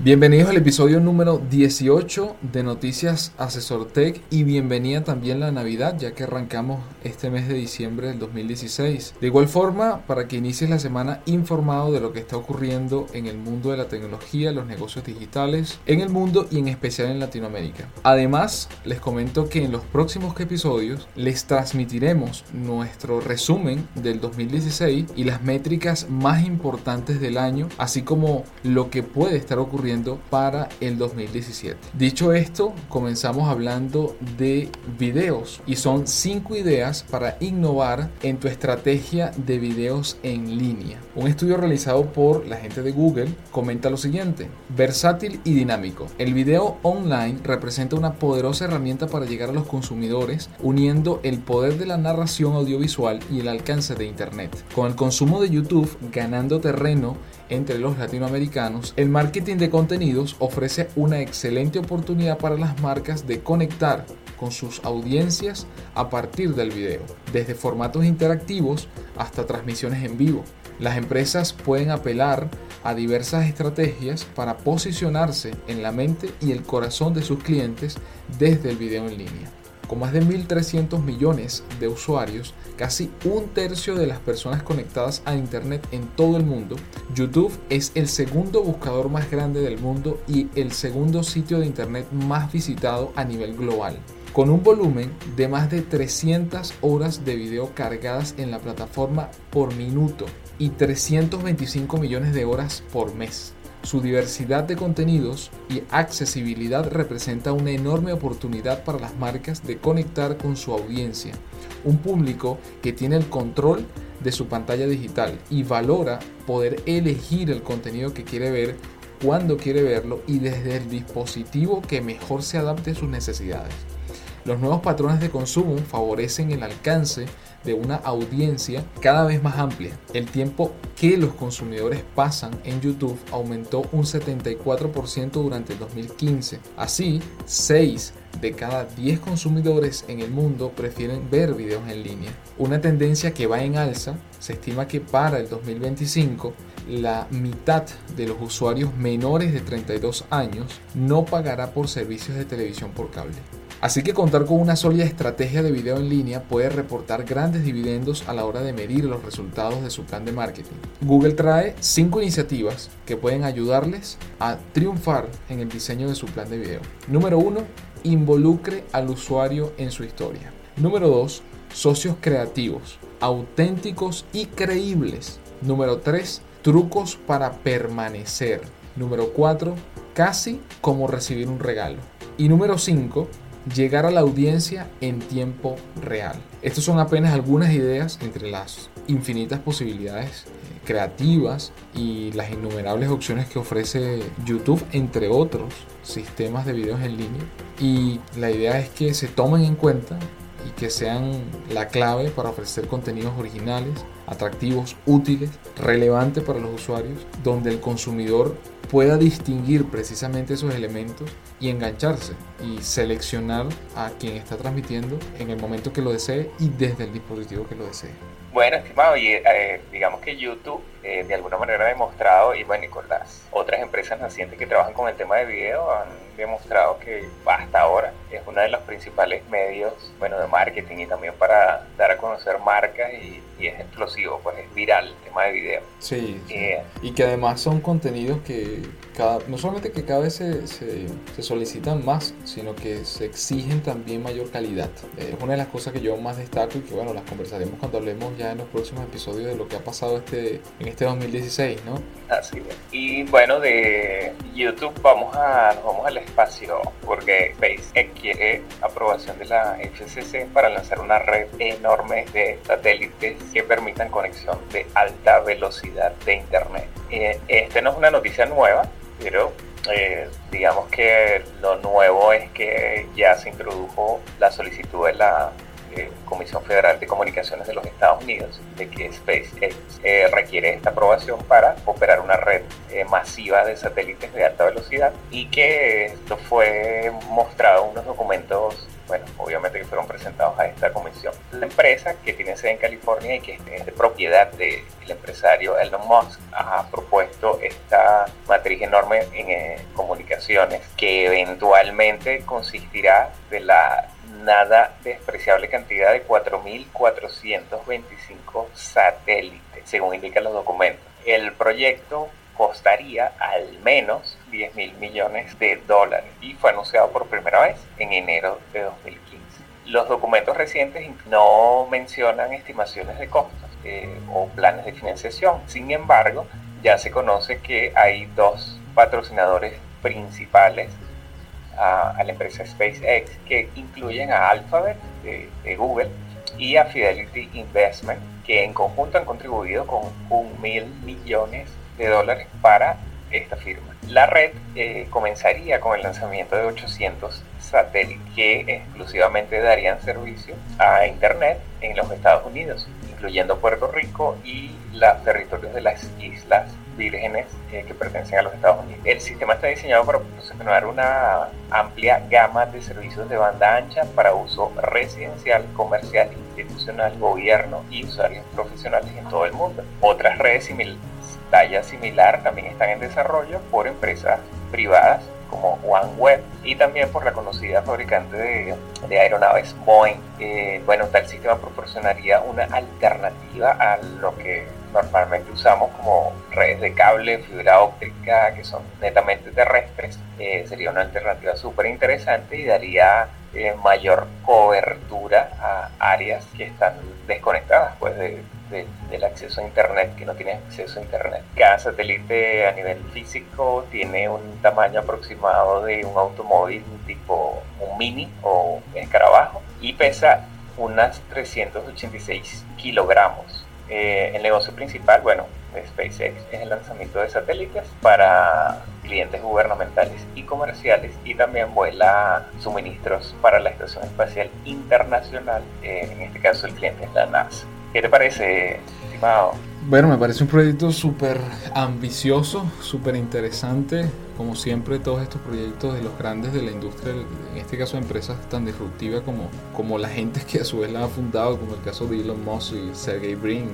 Bienvenidos al episodio número 18 de Noticias Asesor Tech y bienvenida también la Navidad ya que arrancamos este mes de diciembre del 2016. De igual forma, para que inicies la semana informado de lo que está ocurriendo en el mundo de la tecnología, los negocios digitales, en el mundo y en especial en Latinoamérica. Además, les comento que en los próximos episodios les transmitiremos nuestro resumen del 2016 y las métricas más importantes del año, así como lo que puede estar ocurriendo para el 2017. Dicho esto, comenzamos hablando de videos y son cinco ideas para innovar en tu estrategia de videos en línea. Un estudio realizado por la gente de Google comenta lo siguiente, versátil y dinámico. El video online representa una poderosa herramienta para llegar a los consumidores uniendo el poder de la narración audiovisual y el alcance de Internet. Con el consumo de YouTube ganando terreno entre los latinoamericanos, el marketing de contenidos ofrece una excelente oportunidad para las marcas de conectar con sus audiencias a partir del video, desde formatos interactivos hasta transmisiones en vivo. Las empresas pueden apelar a diversas estrategias para posicionarse en la mente y el corazón de sus clientes desde el video en línea. Con más de 1.300 millones de usuarios, casi un tercio de las personas conectadas a Internet en todo el mundo, YouTube es el segundo buscador más grande del mundo y el segundo sitio de Internet más visitado a nivel global. Con un volumen de más de 300 horas de video cargadas en la plataforma por minuto y 325 millones de horas por mes. Su diversidad de contenidos y accesibilidad representa una enorme oportunidad para las marcas de conectar con su audiencia, un público que tiene el control de su pantalla digital y valora poder elegir el contenido que quiere ver, cuando quiere verlo y desde el dispositivo que mejor se adapte a sus necesidades. Los nuevos patrones de consumo favorecen el alcance de una audiencia cada vez más amplia. El tiempo que los consumidores pasan en YouTube aumentó un 74% durante el 2015. Así, 6 de cada 10 consumidores en el mundo prefieren ver videos en línea. Una tendencia que va en alza, se estima que para el 2025 la mitad de los usuarios menores de 32 años no pagará por servicios de televisión por cable. Así que contar con una sólida estrategia de video en línea puede reportar grandes dividendos a la hora de medir los resultados de su plan de marketing. Google trae 5 iniciativas que pueden ayudarles a triunfar en el diseño de su plan de video. Número 1. Involucre al usuario en su historia. Número 2. Socios creativos, auténticos y creíbles. Número 3. Trucos para permanecer. Número 4. Casi como recibir un regalo. Y número 5 llegar a la audiencia en tiempo real. Estas son apenas algunas ideas entre las infinitas posibilidades eh, creativas y las innumerables opciones que ofrece YouTube, entre otros sistemas de videos en línea. Y la idea es que se tomen en cuenta y que sean la clave para ofrecer contenidos originales, atractivos, útiles, relevantes para los usuarios, donde el consumidor pueda distinguir precisamente esos elementos y engancharse y seleccionar a quien está transmitiendo en el momento que lo desee y desde el dispositivo que lo desee. Bueno, estimado, y eh, digamos que YouTube eh, de alguna manera ha demostrado, y bueno, y con las otras empresas nacientes que trabajan con el tema de video, han demostrado que hasta ahora es uno de los principales medios, bueno, de marketing y también para dar a conocer marcas y, es explosivo, pues es viral el tema de video. Sí, eh, y que además son contenidos que cada, no solamente que cada vez se, se, solicitan más, sino que se exigen también mayor calidad. es una de las cosas que yo más destaco y que bueno, las conversaremos cuando hablemos ya en los próximos episodios de lo que ha pasado este, en este 2016, ¿no? Así es. Y bueno, de YouTube vamos a, vamos al espacio, porque SpaceX requiere aprobación de la FCC para lanzar una red enorme de satélites que permitan conexión de alta velocidad de Internet. Eh, esta no es una noticia nueva, pero eh, digamos que lo nuevo es que ya se introdujo la solicitud de la eh, Comisión Federal de Comunicaciones de los Estados Unidos de que SpaceX eh, requiere esta aprobación para operar una red masiva de satélites de alta velocidad y que esto fue mostrado en unos documentos bueno, obviamente que fueron presentados a esta comisión. La empresa que tiene sede en California y que es de propiedad del empresario Elon Musk ha propuesto esta matriz enorme en comunicaciones que eventualmente consistirá de la nada despreciable cantidad de 4.425 satélites, según indican los documentos. El proyecto costaría al menos 10 mil millones de dólares y fue anunciado por primera vez en enero de 2015. Los documentos recientes no mencionan estimaciones de costos eh, o planes de financiación. Sin embargo, ya se conoce que hay dos patrocinadores principales a, la empresa SpaceX, que incluyen a Alphabet de, Google y a Fidelity Investment, que en conjunto han contribuido con un mil millones de dólares para esta firma. La red eh, comenzaría con el lanzamiento de 800 satélites que exclusivamente darían servicio a Internet en los Estados Unidos, incluyendo Puerto Rico y los territorios de las islas vírgenes eh, que pertenecen a los Estados Unidos. El sistema está diseñado para proporcionar una amplia gama de servicios de banda ancha para uso residencial, comercial, institucional, gobierno y usuarios profesionales en todo el mundo. Otras redes similares talla similar también están en desarrollo por empresas privadas como OneWeb y también por la conocida fabricante de, de aeronaves Boeing. Bueno, tal sistema proporcionaría una alternativa a lo que normalmente usamos como redes de cable, fibra óptica, que son netamente terrestres. Eh, sería una alternativa súper interesante y daría eh, mayor cobertura a áreas que están desconectadas pues, de, del acceso a Internet, que no tiene acceso a Internet. Cada satélite a nivel físico tiene un tamaño aproximado de un automóvil tipo un mini o escarabajo y pesa unas 386 kilogramos. Eh, el negocio principal, bueno, de SpaceX es el lanzamiento de satélites para clientes gubernamentales y comerciales y también vuela suministros para la Estación Espacial Internacional, eh, en este caso el cliente es la NASA. ¿Qué te parece, estimado? Bueno, me parece un proyecto súper ambicioso, súper interesante. Como siempre, todos estos proyectos de los grandes de la industria, en este caso empresas tan disruptivas como, como la gente que a su vez la ha fundado, como el caso de Elon Musk y Sergey Brin,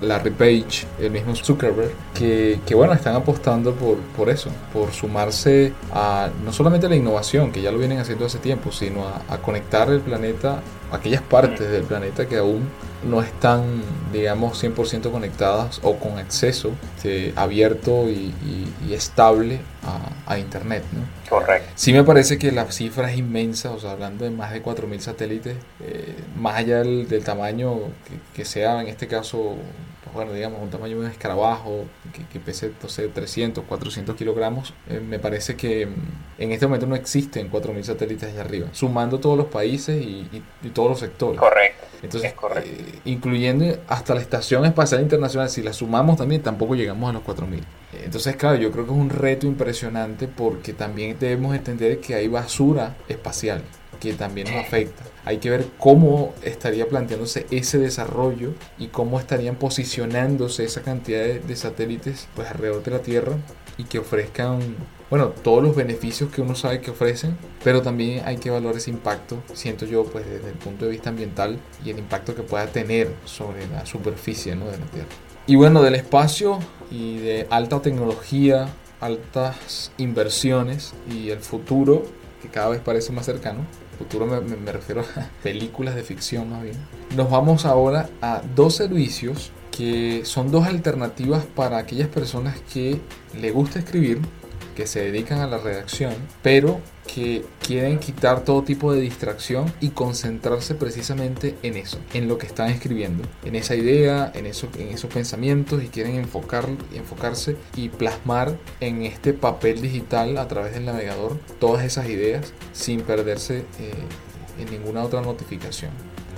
Larry Page, el mismo Zuckerberg, que, que bueno, están apostando por, por eso, por sumarse a no solamente a la innovación, que ya lo vienen haciendo hace tiempo, sino a, a conectar el planeta, aquellas partes del planeta que aún no están, digamos, 100% conectadas o con acceso este, abierto y, estable a, Internet. ¿no? Correcto. Sí me parece que la cifra es inmensa, o sea, hablando de más de 4.000 satélites, eh, más allá del, tamaño que, sea, en este caso, pues bueno, digamos, un tamaño de un escarabajo que, que pese, no sé, 300, 400 kilogramos, eh, me parece que mm, en este momento no existen 4.000 satélites allá arriba, sumando todos los países y, y todos los sectores. Correcto. Entonces, eh, incluyendo hasta la Estación Espacial Internacional, si la sumamos también, tampoco llegamos a los 4.000. Entonces, claro, yo creo que es un reto impresionante porque también debemos entender que hay basura espacial que también nos afecta. Hay que ver cómo estaría planteándose ese desarrollo y cómo estarían posicionándose esa cantidad de, satélites pues alrededor de la Tierra y que ofrezcan, bueno, todos los beneficios que uno sabe que ofrecen, pero también hay que evaluar ese impacto, siento yo, pues desde el punto de vista ambiental y el impacto que pueda tener sobre la superficie ¿no? de la Tierra. Y bueno, del espacio y de alta tecnología, altas inversiones y el futuro que cada vez parece más cercano, futuro me, refiero a películas de ficción más bien, nos vamos ahora a dos servicios que son dos alternativas para aquellas personas que le gusta escribir, que se dedican a la redacción, pero que quieren quitar todo tipo de distracción y concentrarse precisamente en eso, en lo que están escribiendo, en esa idea, en, eso, en esos pensamientos y quieren enfocar, enfocarse y plasmar en este papel digital a través del navegador todas esas ideas sin perderse eh, en ninguna otra notificación.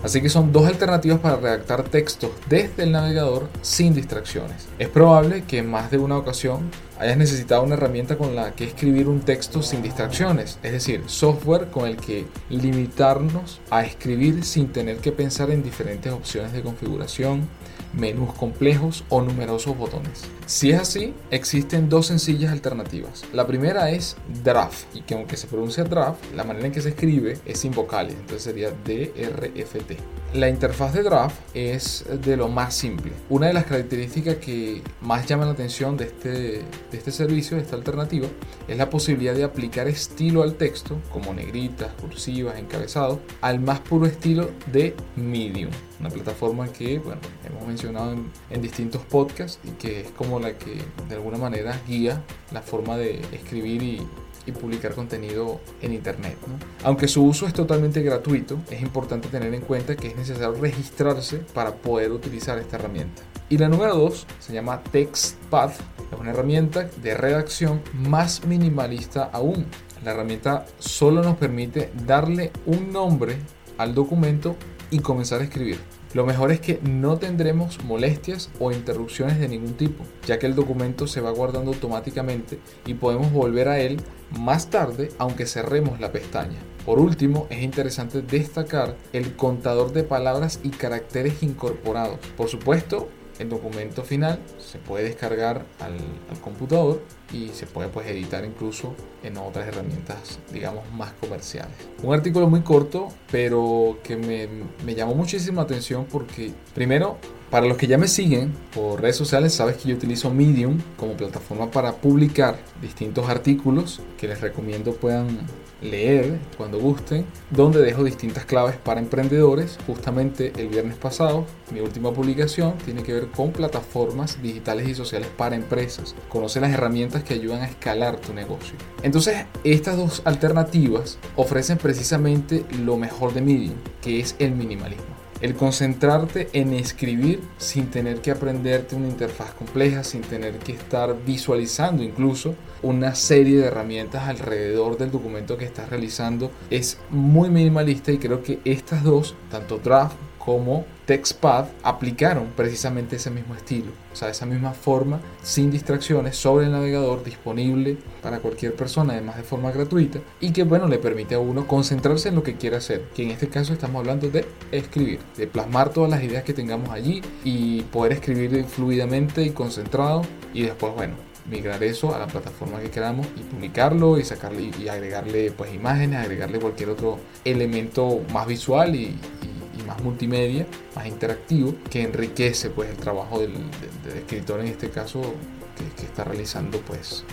Así que son dos alternativas para redactar textos desde el navegador sin distracciones. Es probable que en más de una ocasión hayas necesitado una herramienta con la que escribir un texto sin distracciones, es decir, software con el que limitarnos a escribir sin tener que pensar en diferentes opciones de configuración, menús complejos o numerosos botones. Si es así, existen dos sencillas alternativas. La primera es draft, y que aunque se pronuncia draft, la manera en que se escribe es sin vocales, entonces sería DRFT. La interfaz de draft es de lo más simple. Una de las características que más llama la atención de este, de este servicio, de esta alternativa, es la posibilidad de aplicar estilo al texto, como negritas, cursivas, encabezados, al más puro estilo de Medium una plataforma que bueno, hemos mencionado en, distintos podcasts y que es como la que de alguna manera guía la forma de escribir y, publicar contenido en internet. Aunque su uso es totalmente gratuito, es importante tener en cuenta que es necesario registrarse para poder utilizar esta herramienta. Y la número 2 se llama TextPad, es una herramienta de redacción más minimalista aún. La herramienta solo nos permite darle un nombre al documento y comenzar a escribir. Lo mejor es que no tendremos molestias o interrupciones de ningún tipo, ya que el documento se va guardando automáticamente y podemos volver a él más tarde aunque cerremos la pestaña. Por último, es interesante destacar el contador de palabras y caracteres incorporados. Por supuesto, el documento final se puede descargar al, computador y se puede pues editar incluso en otras herramientas digamos más comerciales. Un artículo muy corto pero que me, me llamó muchísimo la atención porque primero para los que ya me siguen por redes sociales, sabes que yo utilizo Medium como plataforma para publicar distintos artículos que les recomiendo puedan leer cuando gusten, donde dejo distintas claves para emprendedores. Justamente el viernes pasado, mi última publicación tiene que ver con plataformas digitales y sociales para empresas. Conoce las herramientas que ayudan a escalar tu negocio. Entonces, estas dos alternativas ofrecen precisamente lo mejor de Medium, que es el minimalismo. El concentrarte en escribir sin tener que aprenderte una interfaz compleja, sin tener que estar visualizando incluso una serie de herramientas alrededor del documento que estás realizando, es muy minimalista y creo que estas dos, tanto Draft como TextPad aplicaron precisamente ese mismo estilo, o sea, esa misma forma, sin distracciones, sobre el navegador, disponible para cualquier persona, además de forma gratuita, y que, bueno, le permite a uno concentrarse en lo que quiera hacer, que en este caso estamos hablando de escribir, de plasmar todas las ideas que tengamos allí y poder escribir fluidamente y concentrado, y después, bueno, migrar eso a la plataforma que queramos y publicarlo y sacarle y agregarle pues imágenes, agregarle cualquier otro elemento más visual y, más multimedia, más interactivo, que enriquece pues el trabajo del, escritor en este caso que, está realizando pues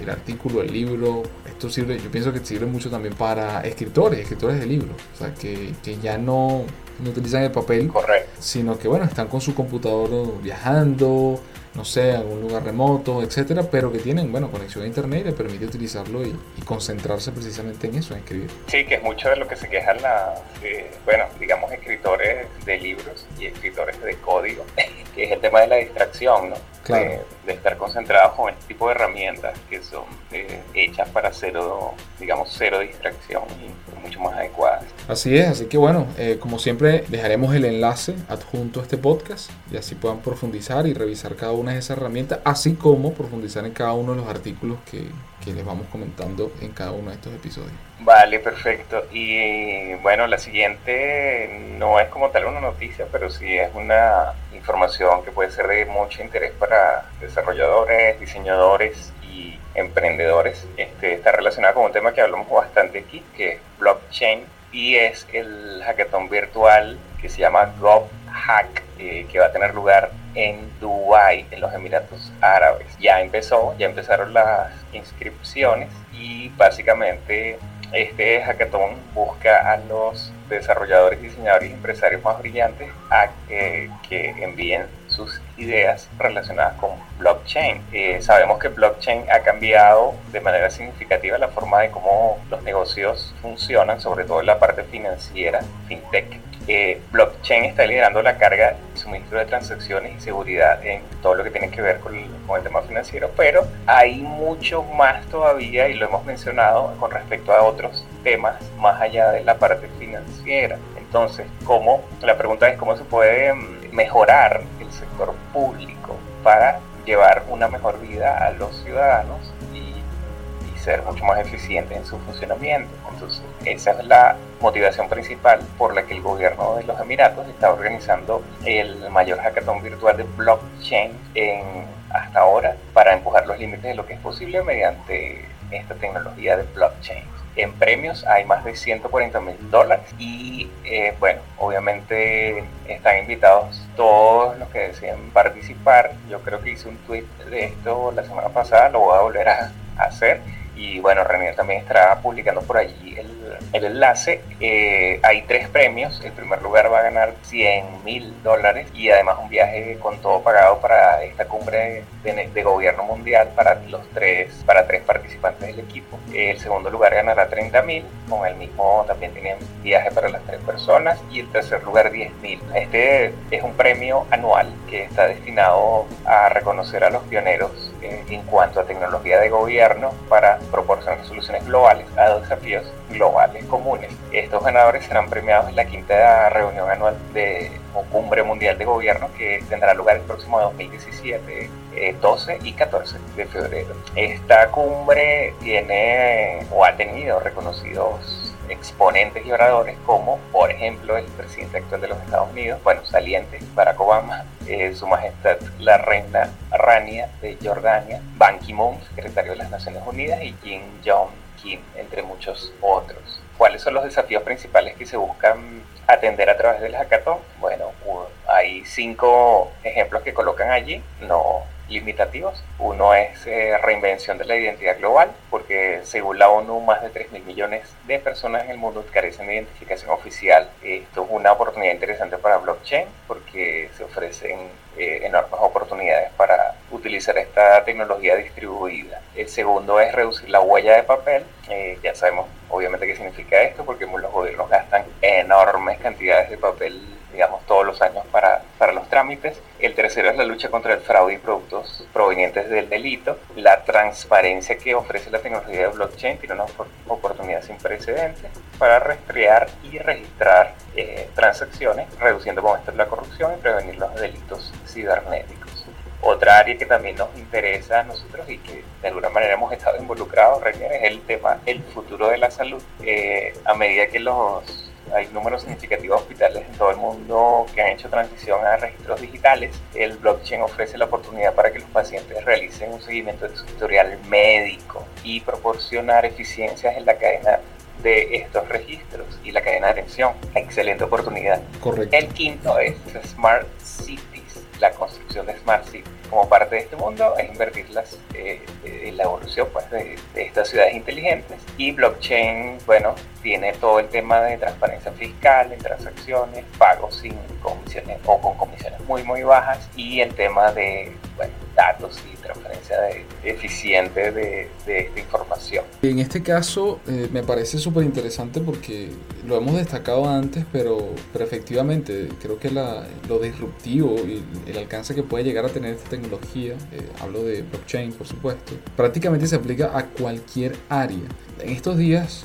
el artículo, el libro. Esto sirve, yo pienso que sirve mucho también para escritores, escritores de libros, o sea, que, que ya no, no utilizan el papel, sino que bueno, están con su computador viajando, no sé, algún lugar remoto, etcétera, pero que tienen, bueno, conexión a internet y le permite utilizarlo y, concentrarse precisamente en eso, en escribir. Sí, que es mucho de lo que se quejan las, eh, bueno, digamos, escritores de libros y escritores de código, que es el tema de la distracción, ¿no? Claro. De, estar concentrados con este tipo de herramientas que son eh, hechas para cero, digamos, cero distracción y mucho más adecuadas. Así es, así que bueno, eh, como siempre dejaremos el enlace adjunto a este podcast y así puedan profundizar y revisar cada una de esas herramientas, así como profundizar en cada uno de los artículos que, que les vamos comentando en cada uno de estos episodios. Vale, perfecto. Y bueno, la siguiente no es como tal una noticia, pero sí es una información que puede ser de mucho interés para desarrolladores, diseñadores y emprendedores. Este, está relacionada con un tema que hablamos bastante aquí, que es blockchain y es el hackathon virtual que se llama GovHack, eh, que va a tener lugar en Dubái, en los Emiratos Árabes. Ya empezó, ya empezaron las inscripciones y básicamente este hackathon busca a los desarrolladores, diseñadores y empresarios más brillantes a que, que envíen sus ideas relacionadas con blockchain. Eh, sabemos que blockchain ha cambiado de manera significativa la forma de cómo los negocios funcionan, sobre todo en la parte financiera, fintech. Eh, blockchain está liderando la carga de suministro de transacciones y seguridad en todo lo que tiene que ver con el, con el tema financiero, pero hay mucho más todavía y lo hemos mencionado con respecto a otros temas más allá de la parte financiera. Entonces, ¿cómo? La pregunta es cómo se puede mm, mejorar sector público para llevar una mejor vida a los ciudadanos y, ser mucho más eficientes en su funcionamiento. Entonces, esa es la motivación principal por la que el gobierno de los Emiratos está organizando el mayor hackathon virtual de blockchain en, hasta ahora para empujar los límites de lo que es posible mediante esta tecnología de blockchain. En premios hay más de 140 mil dólares y eh, bueno, obviamente están invitados todos los que deseen participar. Yo creo que hice un tweet de esto la semana pasada, lo voy a volver a, hacer y bueno, René también estará publicando por allí el, el enlace. Eh, hay tres premios. El primer lugar va a ganar 100 mil dólares y además un viaje con todo pagado para esta cumbre de, de, gobierno mundial para los tres, para tres participantes del equipo. El segundo lugar ganará 30 mil, con el mismo también tienen viaje para las tres personas y el tercer lugar 10 mil. Este es un premio anual que está destinado a reconocer a los pioneros eh, en cuanto a tecnología de gobierno para proporcionar soluciones globales a desafíos globales comunes. Estos ganadores serán premiados en la quinta reunión anual de cumbre mundial de gobierno que tendrá lugar el próximo 2017, 12 eh, y 14 de febrero. Esta cumbre tiene o ha tenido reconocidos exponentes y oradores como, por ejemplo, el presidente actual de los Estados Unidos, bueno, saliente, Barack Obama, eh, su majestad la reina Rania de Jordania, Ban Ki-moon, secretario de las Naciones Unidas, y Kim Jong Kim, entre muchos otros. ¿Cuáles son los desafíos principales que se buscan atender a través del hackathon? Bueno, hay cinco ejemplos que colocan allí, no limitativos. Uno es eh, reinvención de la identidad global, porque según la ONU más de 3 mil millones de personas en el mundo carecen de identificación oficial. Esto es una oportunidad interesante para blockchain porque se ofrecen eh, enormes oportunidades para utilizar esta tecnología distribuida. El segundo es reducir la huella de papel. Eh, ya sabemos obviamente qué significa esto porque los gobiernos gastan enormes cantidades de papel digamos, todos los años para, para los trámites. El tercero es la lucha contra el fraude y productos provenientes del delito. La transparencia que ofrece la tecnología de blockchain tiene una oportunidad sin precedentes para rastrear y registrar eh, transacciones, reduciendo con esto la corrupción y prevenir los delitos cibernéticos. Otra área que también nos interesa a nosotros y que de alguna manera hemos estado involucrados, es el tema, el futuro de la salud. Eh, a medida que los hay números significativos de hospitales en todo el mundo que han hecho transición a registros digitales. El blockchain ofrece la oportunidad para que los pacientes realicen un seguimiento de su historial médico y proporcionar eficiencias en la cadena de estos registros y la cadena de atención. Excelente oportunidad. Correcto. El quinto es Smart Cities, la construcción de Smart Cities como parte de este mundo es invertir las, eh, en la evolución pues, de, de, estas ciudades inteligentes. Y blockchain, bueno, tiene todo el tema de transparencia fiscal en transacciones, pagos sin comisiones o con comisiones muy, muy bajas y el tema de bueno, datos y transferencia de, eficiente de, de, esta información. En este caso eh, me parece súper interesante porque lo hemos destacado antes, pero, pero efectivamente creo que la, lo disruptivo y el alcance que puede llegar a tener esta tecnología, eh, hablo de blockchain por supuesto, prácticamente se aplica a cualquier área. En estos días,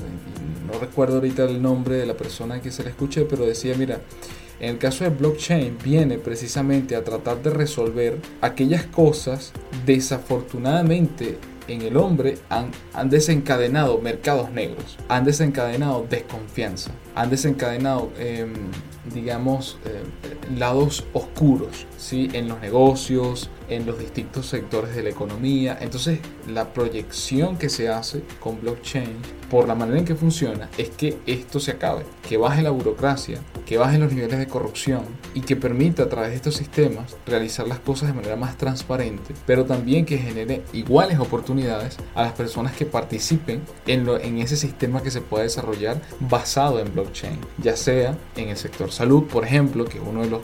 no recuerdo ahorita el nombre de la persona que se le escuché, pero decía, mira, en el caso de blockchain viene precisamente a tratar de resolver aquellas cosas desafortunadamente en el hombre han, han, desencadenado mercados negros, han desencadenado desconfianza, han desencadenado, eh, digamos, eh, lados oscuros ¿sí? en los negocios, en los distintos sectores de la economía. Entonces, la proyección que se hace con blockchain, por la manera en que funciona, es que esto se acabe, que baje la burocracia, que bajen los niveles de corrupción y que permita a través de estos sistemas realizar las cosas de manera más transparente, pero también que genere iguales oportunidades a las personas que participen en, lo, en ese sistema que se pueda desarrollar basado en blockchain, ya sea en el sector salud, por ejemplo, que es uno de los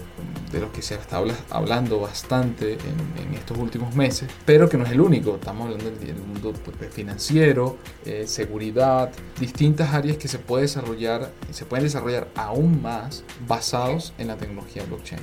de los que se está hablando bastante en, estos últimos meses, pero que no es el único. Estamos hablando del, mundo pues, financiero, eh, seguridad, distintas áreas que se, puede desarrollar, se pueden desarrollar aún más basados en la tecnología blockchain.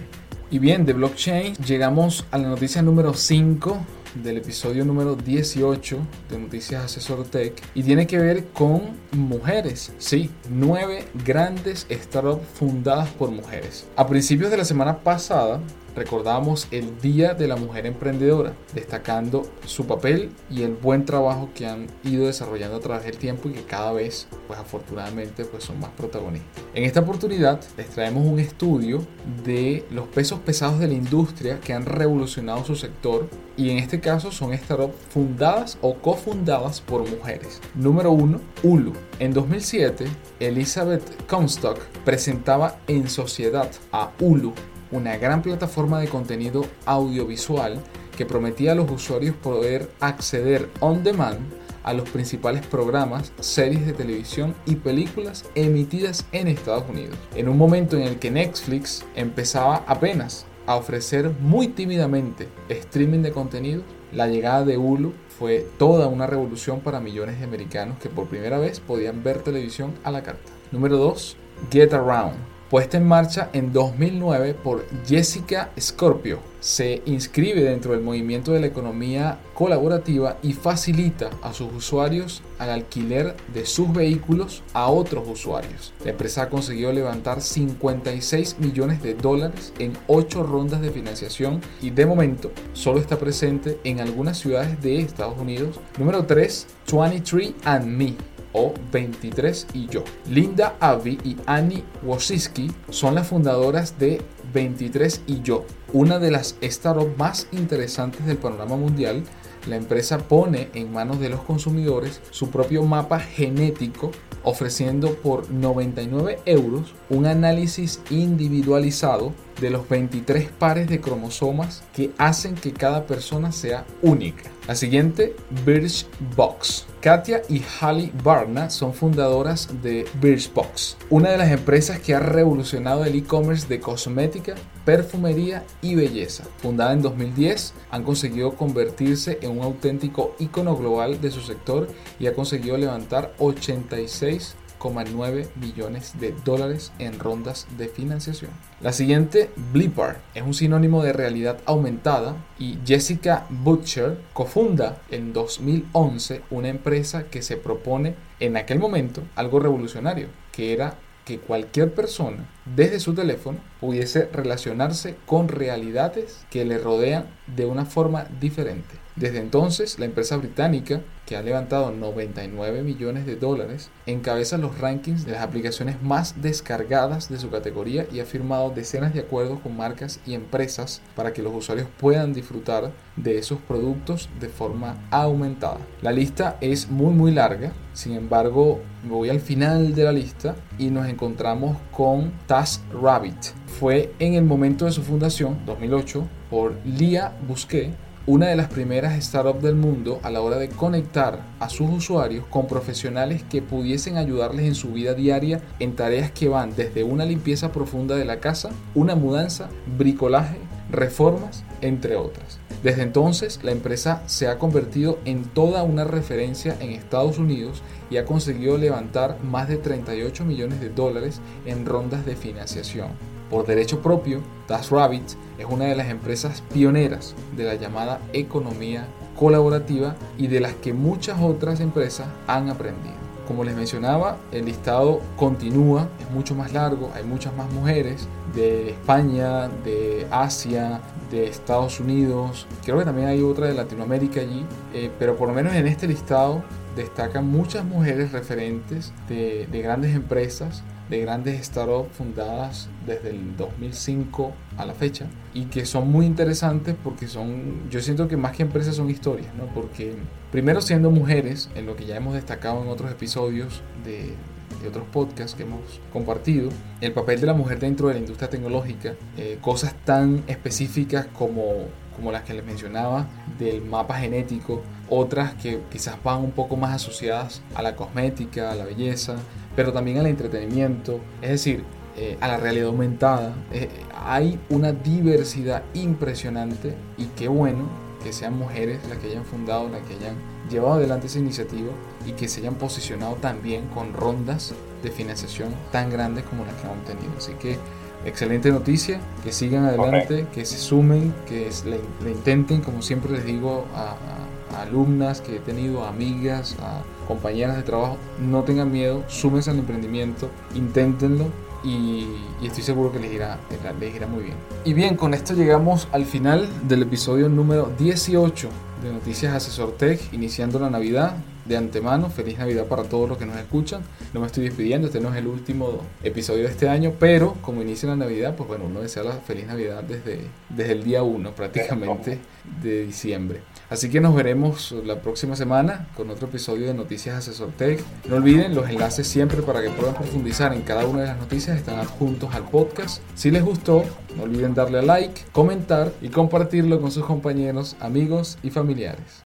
Y bien, de blockchain llegamos a la noticia número 5 del episodio número 18 de Noticias Asesor Tech y tiene que ver con mujeres. Sí, nueve grandes startups fundadas por mujeres. A principios de la semana pasada recordamos el Día de la Mujer Emprendedora, destacando su papel y el buen trabajo que han ido desarrollando a través del tiempo y que cada vez, pues afortunadamente, pues son más protagonistas. En esta oportunidad les traemos un estudio de los pesos pesados de la industria que han revolucionado su sector y en este caso son startups fundadas o cofundadas por mujeres. Número 1, Hulu. En 2007, Elizabeth Comstock presentaba en sociedad a Hulu una gran plataforma de contenido audiovisual que prometía a los usuarios poder acceder on demand a los principales programas, series de televisión y películas emitidas en Estados Unidos. En un momento en el que Netflix empezaba apenas a ofrecer muy tímidamente streaming de contenido, la llegada de Hulu fue toda una revolución para millones de americanos que por primera vez podían ver televisión a la carta. Número 2. Get Around puesta en marcha en 2009 por Jessica Scorpio. Se inscribe dentro del movimiento de la economía colaborativa y facilita a sus usuarios al alquiler de sus vehículos a otros usuarios. La empresa ha conseguido levantar 56 millones de dólares en 8 rondas de financiación y de momento solo está presente en algunas ciudades de Estados Unidos. Número 3, 23 and Me o 23 y yo. Linda Avi y Annie Wosiski son las fundadoras de 23 y yo, una de las startups más interesantes del panorama mundial. La empresa pone en manos de los consumidores su propio mapa genético ofreciendo por 99 euros un análisis individualizado de los 23 pares de cromosomas que hacen que cada persona sea única. La siguiente, Birchbox. Katia y Hallie Barna son fundadoras de Birchbox, una de las empresas que ha revolucionado el e-commerce de cosmética, perfumería y belleza. Fundada en 2010, han conseguido convertirse en un auténtico icono global de su sector y ha conseguido levantar 86 millones de dólares en rondas de financiación. La siguiente, Blipar, es un sinónimo de realidad aumentada y Jessica Butcher cofunda en 2011 una empresa que se propone en aquel momento algo revolucionario, que era que cualquier persona desde su teléfono pudiese relacionarse con realidades que le rodean de una forma diferente. Desde entonces, la empresa británica, que ha levantado 99 millones de dólares, encabeza los rankings de las aplicaciones más descargadas de su categoría y ha firmado decenas de acuerdos con marcas y empresas para que los usuarios puedan disfrutar de esos productos de forma aumentada. La lista es muy muy larga, sin embargo, voy al final de la lista y nos encontramos con TaskRabbit. Fue en el momento de su fundación, 2008, por Lia Busquet, una de las primeras startups del mundo a la hora de conectar a sus usuarios con profesionales que pudiesen ayudarles en su vida diaria en tareas que van desde una limpieza profunda de la casa, una mudanza, bricolaje, reformas, entre otras. Desde entonces, la empresa se ha convertido en toda una referencia en Estados Unidos y ha conseguido levantar más de 38 millones de dólares en rondas de financiación. Por derecho propio, TaskRabbit es una de las empresas pioneras de la llamada economía colaborativa y de las que muchas otras empresas han aprendido. Como les mencionaba, el listado continúa, es mucho más largo, hay muchas más mujeres de España, de Asia, de Estados Unidos, creo que también hay otra de Latinoamérica allí, eh, pero por lo menos en este listado destacan muchas mujeres referentes de, de grandes empresas de grandes startups fundadas desde el 2005 a la fecha y que son muy interesantes porque son, yo siento que más que empresas son historias, ¿no? Porque primero siendo mujeres, en lo que ya hemos destacado en otros episodios de, de otros podcasts que hemos compartido, el papel de la mujer dentro de la industria tecnológica, eh, cosas tan específicas como, como las que les mencionaba del mapa genético, otras que quizás van un poco más asociadas a la cosmética, a la belleza, pero también al entretenimiento. Es decir, eh, a la realidad aumentada. Eh, hay una diversidad impresionante y qué bueno que sean mujeres las que hayan fundado, las que hayan llevado adelante esa iniciativa y que se hayan posicionado también con rondas de financiación tan grandes como las que han tenido. Así que excelente noticia, que sigan adelante, que se sumen, que le, intenten, como siempre les digo a, alumnas que he tenido, amigas, a compañeras de trabajo, no tengan miedo, súmense al emprendimiento, inténtenlo y, estoy seguro que les irá, les irá muy bien. Y bien, con esto llegamos al final del episodio número 18 de Noticias Asesor Tech, iniciando la Navidad de antemano. Feliz Navidad para todos los que nos escuchan. No me estoy despidiendo, este no es el último episodio de este año, pero como inicia la Navidad, pues bueno, uno desea la feliz Navidad desde, desde el día 1 prácticamente de diciembre. Así que nos veremos la próxima semana con otro episodio de Noticias Asesor Tech. No olviden los enlaces siempre para que puedan profundizar en cada una de las noticias están adjuntos al podcast. Si les gustó, no olviden darle a like, comentar y compartirlo con sus compañeros, amigos y familiares.